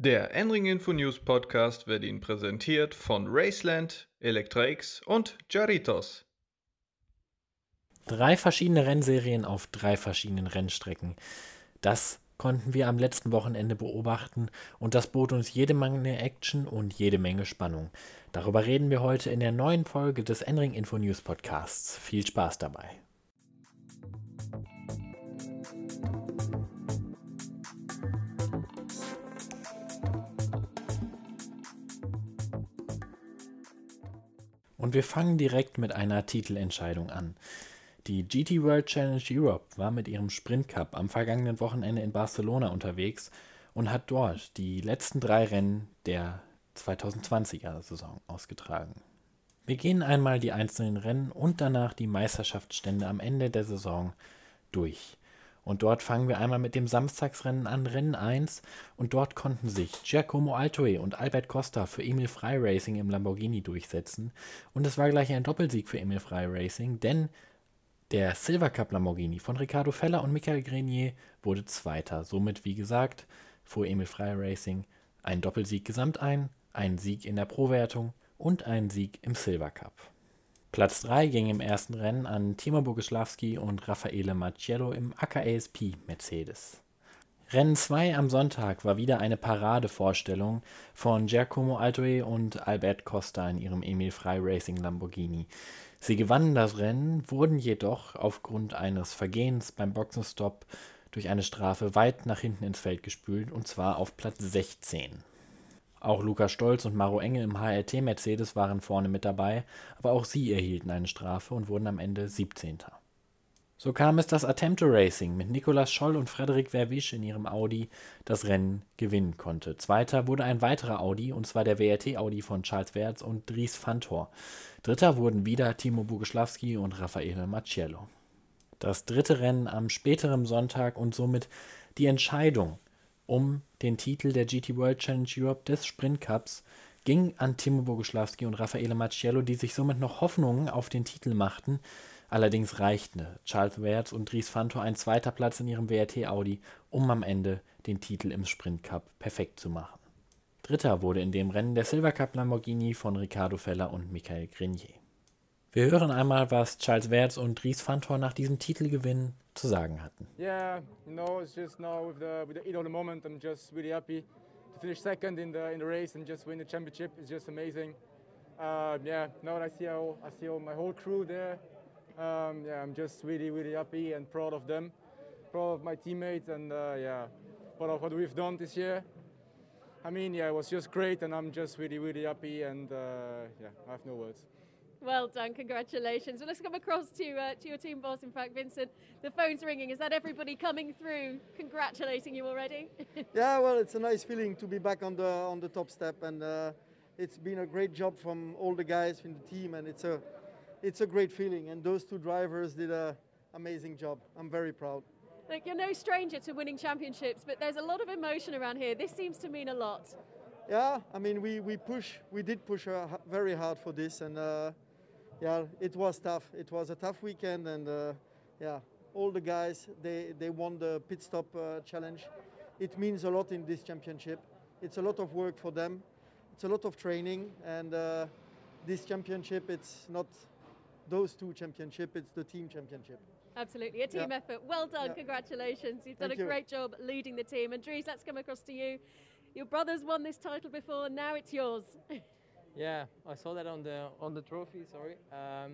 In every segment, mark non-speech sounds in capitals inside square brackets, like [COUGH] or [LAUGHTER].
Der Enring Info News Podcast wird Ihnen präsentiert von Raceland, Electra-X und Jaritos. Drei verschiedene Rennserien auf drei verschiedenen Rennstrecken. Das konnten wir am letzten Wochenende beobachten und das bot uns jede Menge Action und jede Menge Spannung. Darüber reden wir heute in der neuen Folge des Enring Info News Podcasts. Viel Spaß dabei. Und wir fangen direkt mit einer Titelentscheidung an. Die GT World Challenge Europe war mit ihrem Sprint Cup am vergangenen Wochenende in Barcelona unterwegs und hat dort die letzten drei Rennen der 2020er Saison ausgetragen. Wir gehen einmal die einzelnen Rennen und danach die Meisterschaftsstände am Ende der Saison durch. Und dort fangen wir einmal mit dem Samstagsrennen an, Rennen 1. Und dort konnten sich Giacomo Altoe und Albert Costa für Emil Frey Racing im Lamborghini durchsetzen. Und es war gleich ein Doppelsieg für Emil Frey Racing, denn der Silver Cup Lamborghini von Ricardo Feller und Michael Grenier wurde Zweiter. Somit, wie gesagt, fuhr Emil Frey Racing einen Doppelsieg gesamt ein, einen Sieg in der Pro-Wertung und einen Sieg im Silver Cup. Platz 3 ging im ersten Rennen an Timo Boguslawski und Raffaele Marciello im AKASP Mercedes. Rennen 2 am Sonntag war wieder eine Paradevorstellung von Giacomo Altoe und Albert Costa in ihrem Emil Frey Racing Lamborghini. Sie gewannen das Rennen, wurden jedoch aufgrund eines Vergehens beim Boxenstopp durch eine Strafe weit nach hinten ins Feld gespült und zwar auf Platz 16. Auch Lukas Stolz und Maro Engel im HRT Mercedes waren vorne mit dabei, aber auch sie erhielten eine Strafe und wurden am Ende 17. So kam es, dass Attempto Racing mit Nicolas Scholl und Frederik Verwisch in ihrem Audi das Rennen gewinnen konnte. Zweiter wurde ein weiterer Audi, und zwar der WRT Audi von Charles Wertz und Dries Fantor. Dritter wurden wieder Timo Boguslawski und Raffaele Marciello. Das dritte Rennen am späteren Sonntag und somit die Entscheidung um den Titel der GT World Challenge Europe des Sprint Cups ging an Timo Boguslawski und Raffaele Marciello, die sich somit noch Hoffnungen auf den Titel machten. Allerdings reichten Charles Wertz und Dries Fantor ein zweiter Platz in ihrem WRT Audi, um am Ende den Titel im Sprint Cup perfekt zu machen. Dritter wurde in dem Rennen der Silver Cup Lamborghini von Ricardo Feller und Michael Grenier. Wir hören einmal, was Charles Wertz und Dries Fantor nach diesem Titelgewinn zu sagen hatten. Yeah, you know, it's just now with the with the heat of the moment, I'm just really happy to finish second in the in the race and just win the championship. It's just amazing. Uh, yeah, now I see how I see all my whole crew there. Um, yeah, I'm just really really happy and proud of them, proud of my teammates, and uh, yeah, proud of what we've done this year. I mean, yeah, it was just great, and I'm just really really happy, and uh, yeah, I have no words. Well done, congratulations. Well, let's come across to uh, to your team boss. In fact, Vincent, the phone's ringing. Is that everybody coming through, congratulating you already? [LAUGHS] yeah, well, it's a nice feeling to be back on the on the top step, and uh, it's been a great job from all the guys in the team, and it's a it's a great feeling. And those two drivers did a amazing job. I'm very proud. Look, you're no stranger to winning championships, but there's a lot of emotion around here. This seems to mean a lot. Yeah, I mean, we, we push, we did push uh, very hard for this, and uh, yeah, it was tough. It was a tough weekend, and uh, yeah, all the guys they they won the pit stop uh, challenge. It means a lot in this championship. It's a lot of work for them. It's a lot of training, and uh, this championship it's not those two championship. It's the team championship. Absolutely, a team Yeah. effort. Well done, Yeah. congratulations. You've done Thank a you. great job leading the team. And Dries, let's come across to you. Your brothers won this title before, now it's yours. [LAUGHS] Yeah, I saw that on the on the trophy. Sorry. Um,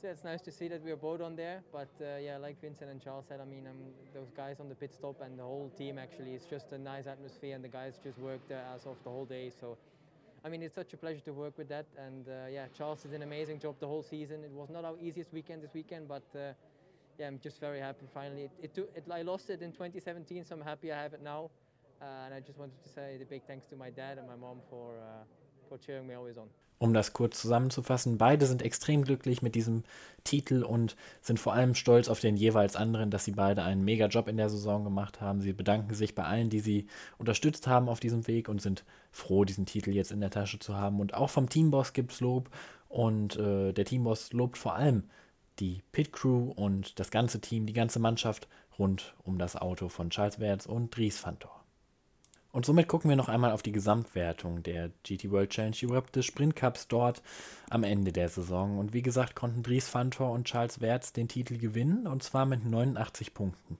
so it's nice to see that we are both on there. But uh, yeah, like Vincent and Charles said, I mean, um, those guys on the pit stop and the whole team actually, it's just a nice atmosphere, and the guys just worked their ass off the whole day. So. I mean, it's such a pleasure to work with that, and uh, yeah, Charles did an amazing job the whole season. It was not our easiest weekend this weekend, but uh, yeah, I'm just very happy. Finally, it, it, it I lost it in 2017, so I'm happy I have it now. Uh, and I just wanted to say the big thanks to my dad and my mom for uh, Um das kurz zusammenzufassen, beide sind extrem glücklich mit diesem Titel und sind vor allem stolz auf den jeweils anderen, dass sie beide einen mega Job in der Saison gemacht haben. Sie bedanken sich bei allen, die sie unterstützt haben auf diesem Weg und sind froh, diesen Titel jetzt in der Tasche zu haben. Und auch vom Teamboss gibt es Lob und äh, der Teamboss lobt vor allem die Pit Crew und das ganze Team, die ganze Mannschaft rund um das Auto von Charles Wertz und Dries Fantor. Und somit gucken wir noch einmal auf die Gesamtwertung der GT World Challenge Europe des Sprint Cups dort am Ende der Saison. Und wie gesagt, konnten Dries Fantor und Charles Wertz den Titel gewinnen und zwar mit 89 Punkten.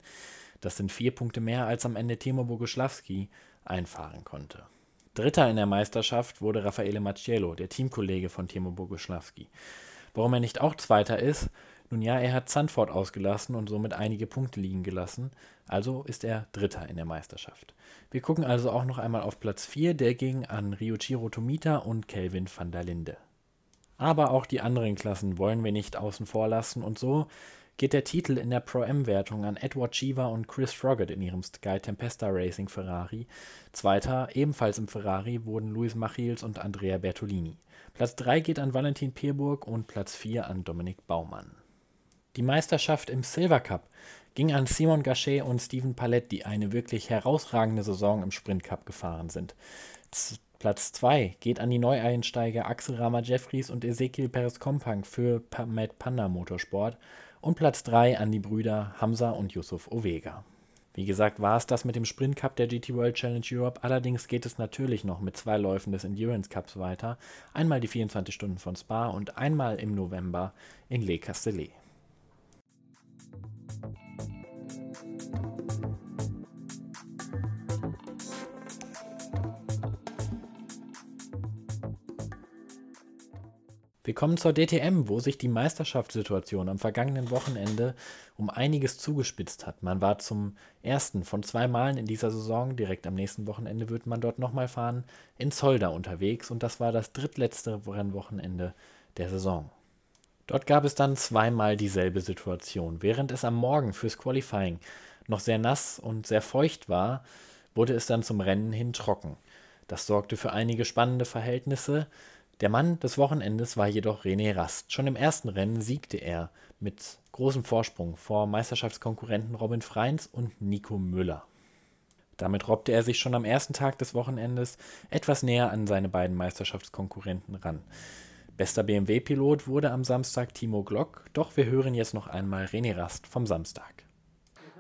Das sind vier Punkte mehr, als am Ende Timo Boguslawski einfahren konnte. Dritter in der Meisterschaft wurde Raffaele Macciello, der Teamkollege von Timo Boguslawski. Warum er nicht auch Zweiter ist, nun ja, er hat Zandvoort ausgelassen und somit einige Punkte liegen gelassen, also ist er Dritter in der Meisterschaft. Wir gucken also auch noch einmal auf Platz 4, der ging an Ryuichiro Tomita und Kelvin van der Linde. Aber auch die anderen Klassen wollen wir nicht außen vor lassen und so geht der Titel in der Pro-M-Wertung an Edward Cheever und Chris Froggatt in ihrem Sky Tempesta Racing Ferrari. Zweiter, ebenfalls im Ferrari, wurden Luis Machils und Andrea Bertolini. Platz 3 geht an Valentin Pierburg und Platz 4 an Dominik Baumann. Die Meisterschaft im Silver Cup ging an Simon Gachet und Steven Palette, die eine wirklich herausragende Saison im Sprint Cup gefahren sind. Z Platz 2 geht an die Neueinsteiger Axel Rama Jeffries und Ezekiel Perez Kompang für Mad Panda Motorsport und Platz 3 an die Brüder Hamza und Yusuf Ovega. Wie gesagt, war es das mit dem Sprint Cup der GT World Challenge Europe. Allerdings geht es natürlich noch mit zwei Läufen des Endurance Cups weiter. Einmal die 24 Stunden von Spa und einmal im November in Les Castellets. Wir kommen zur DTM, wo sich die Meisterschaftssituation am vergangenen Wochenende um einiges zugespitzt hat. Man war zum ersten von zwei Malen in dieser Saison, direkt am nächsten Wochenende wird man dort nochmal fahren, in Zolda unterwegs und das war das drittletzte Rennwochenende der Saison. Dort gab es dann zweimal dieselbe Situation. Während es am Morgen fürs Qualifying noch sehr nass und sehr feucht war, wurde es dann zum Rennen hin trocken. Das sorgte für einige spannende Verhältnisse. Der Mann des Wochenendes war jedoch René Rast. Schon im ersten Rennen siegte er mit großem Vorsprung vor Meisterschaftskonkurrenten Robin Freins und Nico Müller. Damit robbte er sich schon am ersten Tag des Wochenendes etwas näher an seine beiden Meisterschaftskonkurrenten ran. Bester BMW-Pilot wurde am Samstag Timo Glock, doch wir hören jetzt noch einmal René Rast vom Samstag.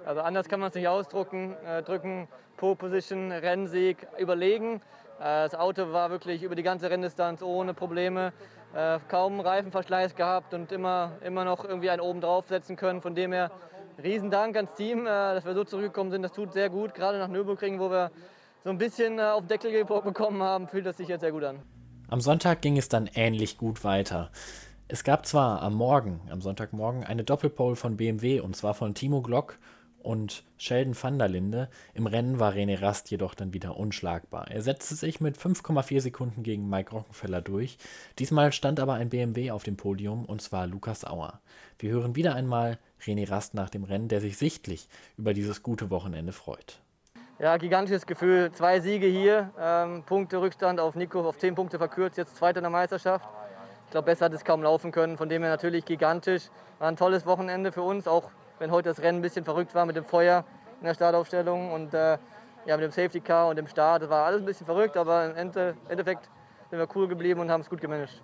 Also anders kann man es nicht ausdrücken. Äh, drücken, Pole Position, Rennsieg, überlegen. Äh, das Auto war wirklich über die ganze Renndistanz ohne Probleme. Äh, kaum Reifenverschleiß gehabt und immer, immer noch irgendwie einen oben draufsetzen können. Von dem her Riesendank ans Team, äh, dass wir so zurückgekommen sind. Das tut sehr gut, gerade nach Nürburgring, wo wir so ein bisschen auf den Deckel bekommen haben, fühlt das sich jetzt sehr gut an. Am Sonntag ging es dann ähnlich gut weiter. Es gab zwar am Morgen, am Sonntagmorgen, eine Doppelpole von BMW und zwar von Timo Glock und Sheldon van der Linde. Im Rennen war René Rast jedoch dann wieder unschlagbar. Er setzte sich mit 5,4 Sekunden gegen Mike Rockenfeller durch. Diesmal stand aber ein BMW auf dem Podium und zwar Lukas Auer. Wir hören wieder einmal René Rast nach dem Rennen, der sich sichtlich über dieses gute Wochenende freut. Ja, gigantisches Gefühl. Zwei Siege hier, ähm, Punkte Rückstand auf Nico auf 10 Punkte verkürzt, jetzt Zweiter in der Meisterschaft. Ich glaube, besser hat es kaum laufen können. Von dem her natürlich gigantisch. War ein tolles Wochenende für uns, auch wenn heute das Rennen ein bisschen verrückt war mit dem Feuer in der Startaufstellung und äh, ja, mit dem Safety Car und dem Start. Das war alles ein bisschen verrückt, aber im Endeffekt sind wir cool geblieben und haben es gut gemanagt.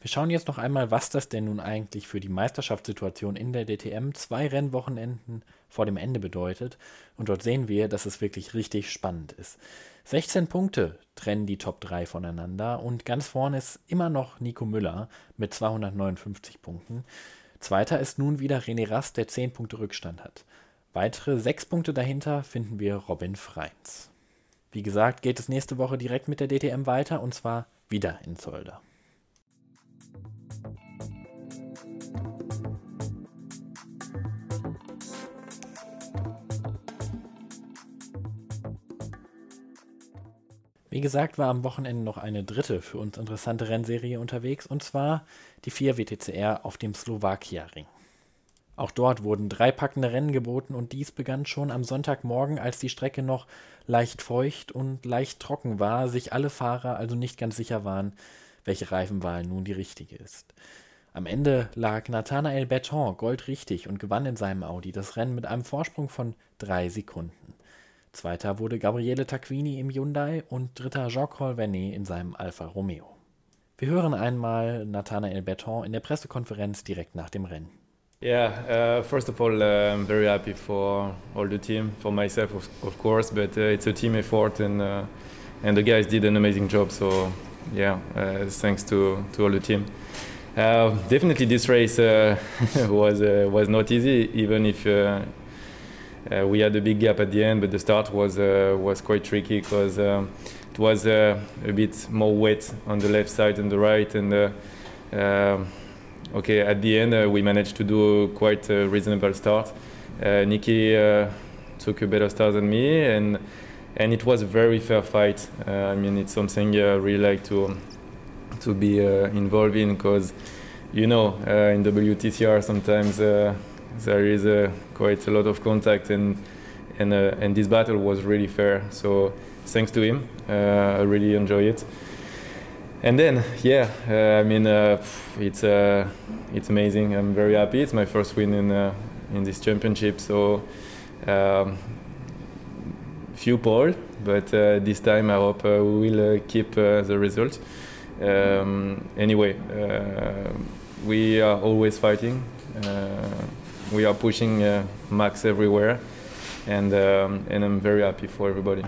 Wir schauen jetzt noch einmal, was das denn nun eigentlich für die Meisterschaftssituation in der DTM zwei Rennwochenenden vor dem Ende bedeutet. Und dort sehen wir, dass es wirklich richtig spannend ist. 16 Punkte trennen die Top 3 voneinander und ganz vorne ist immer noch Nico Müller mit 259 Punkten. Zweiter ist nun wieder René Rast, der 10 Punkte Rückstand hat. Weitere 6 Punkte dahinter finden wir Robin Freins. Wie gesagt, geht es nächste Woche direkt mit der DTM weiter und zwar wieder in Zolder. Wie gesagt, war am Wochenende noch eine dritte für uns interessante Rennserie unterwegs, und zwar die 4 WTCR auf dem Slowakia-Ring. Auch dort wurden drei packende Rennen geboten und dies begann schon am Sonntagmorgen, als die Strecke noch leicht feucht und leicht trocken war, sich alle Fahrer also nicht ganz sicher waren, welche Reifenwahl nun die richtige ist. Am Ende lag Nathanael Beton goldrichtig und gewann in seinem Audi das Rennen mit einem Vorsprung von drei Sekunden. Zweiter wurde Gabriele Tacquini im Hyundai und dritter Jacques Holvenet in seinem Alfa Romeo. Wir hören einmal Nathanael Berton in der Pressekonferenz direkt nach dem Rennen. Yeah, uh, first of all, uh, I'm very happy for all the team, for myself, of, of course, but uh, it's a team effort, and uh, and the guys did an amazing job. So, yeah, uh, thanks to, to all the team. Uh, definitely, this race [LAUGHS] was was not easy, even if we had a big gap at the end. But the start was was quite tricky because um, it was a bit more wet on the left side and the right, and um, okay, at the end uh, we managed to do quite a reasonable start. Uh, Nikki uh, took a better start than me, and and it was a very fair fight. Uh, I mean, it's something I really like to to be uh, involved in because you know uh, in WTCR sometimes there is quite a lot of contact and and and this battle was really fair. So thanks to him, I really enjoy it. And then yeah uh, i mean uh, it's uh, it's amazing. I'm very happy. It's my first win in uh, in this championship. So um, few pole but uh, this time i hope uh, we will keep the result. Um, anyway we are always fighting we are pushing max everywhere and um, and i'm very happy for everybody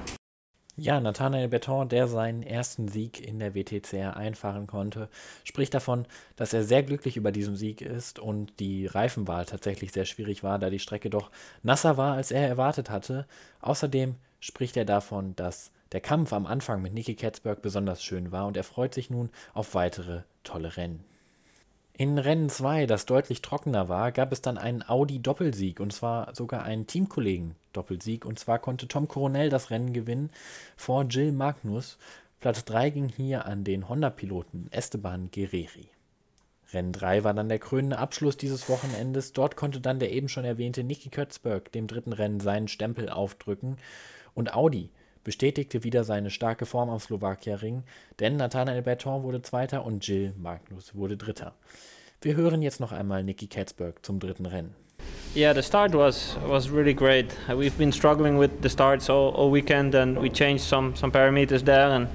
Ja, Nathanael Berton, der seinen ersten Sieg in der WTCR einfahren konnte, spricht davon, dass er sehr glücklich über diesen Sieg ist und die Reifenwahl tatsächlich sehr schwierig war, da die Strecke doch nasser war, als er erwartet hatte. Außerdem spricht er davon, dass der Kampf am Anfang mit Niki Katzberg besonders schön war und er freut sich nun auf weitere tolle Rennen. In Rennen 2, das deutlich trockener war, gab es dann einen Audi-Doppelsieg und zwar sogar einen Teamkollegen-Doppelsieg. Und zwar konnte Tom Coronel das Rennen gewinnen vor Jill Magnus. Platz 3 ging hier an den Honda-Piloten Esteban Guerreri. Rennen 3 war dann der krönende Abschluss dieses Wochenendes. Dort konnte dann der eben schon erwähnte Niki Kötzberg dem dritten Rennen seinen Stempel aufdrücken. Und Audi bestätigte wieder seine starke Form am Slowakia-Ring, denn Nathanael Berton wurde Zweiter und Jill Magnus wurde Dritter. Wir hören jetzt noch einmal Nicky Katzberg zum dritten Rennen. Yeah, the start was was really great. Uh, we've been struggling with the starts all, all weekend, and we changed some some parameters there. And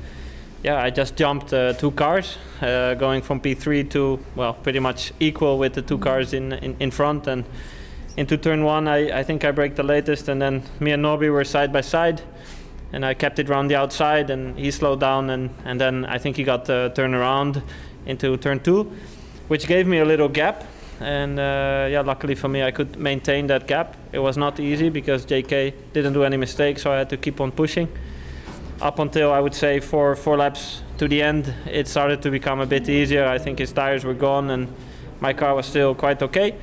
yeah, I just jumped uh, two cars, uh, going from P3 to well, pretty much equal with the two cars in in, in front. And into turn one, I, I think I braked the latest, and then me and Norby were side by side. And I kept it around the outside, and he slowed down, and, and then I think he got uh, turned around into turn two which gave me a little gap. And uh, yeah, luckily for me, I could maintain that gap. It was not easy because JK didn't do any mistakes, so I had to keep on pushing. Up until I would say four four laps to the end, it started to become a bit easier. I think his tires were gone, and my car was still quite okay.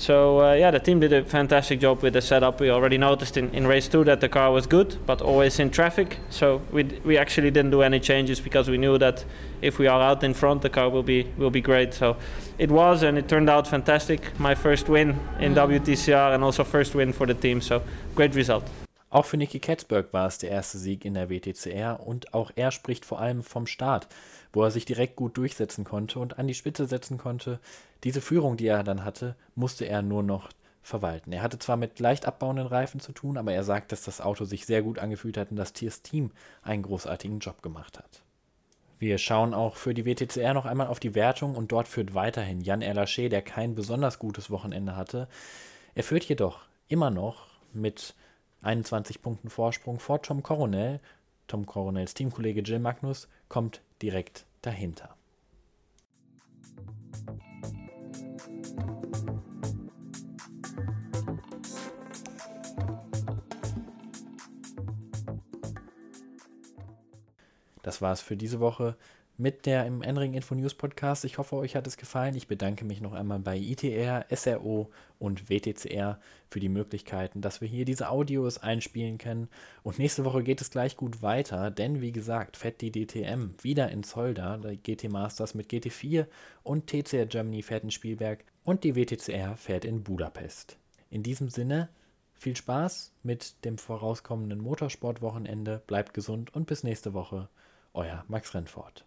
So uh, yeah, the team did a fantastic job with the setup. We already noticed in, in race two that the car was good, but always in traffic. So we we actually didn't do any changes because we knew that if we are out in front, the car will be will be great. So it was, and it turned out fantastic. My first win in mm. WTCR and also first win for the team. So great result. Auch für Nicky Katzberg war es der erste Sieg in der WTCR und auch er spricht vor allem vom Start, wo er sich direkt gut durchsetzen konnte und an die Spitze setzen konnte. Diese Führung, die er dann hatte, musste er nur noch verwalten. Er hatte zwar mit leicht abbauenden Reifen zu tun, aber er sagt, dass das Auto sich sehr gut angefühlt hat und das Tiers Team einen großartigen Job gemacht hat. Wir schauen auch für die WTCR noch einmal auf die Wertung und dort führt weiterhin Jan Erlaché, der kein besonders gutes Wochenende hatte. Er führt jedoch immer noch mit 21 Punkten Vorsprung vor Tom Coronel. Tom Coronels Teamkollege Jill Magnus kommt direkt dahinter. Das war's für diese Woche mit der im Enring Info News Podcast. Ich hoffe, euch hat es gefallen. Ich bedanke mich noch einmal bei ITR, SRO und WTCR für die Möglichkeiten, dass wir hier diese Audios einspielen können. Und nächste Woche geht es gleich gut weiter, denn wie gesagt, fährt die DTM wieder in Zolder, der GT Masters mit GT4 und TCR Germany fährt in Spielberg und die WTCR fährt in Budapest. In diesem Sinne, viel Spaß mit dem vorauskommenden Motorsportwochenende, bleibt gesund und bis nächste Woche. Euer Max Rennfort.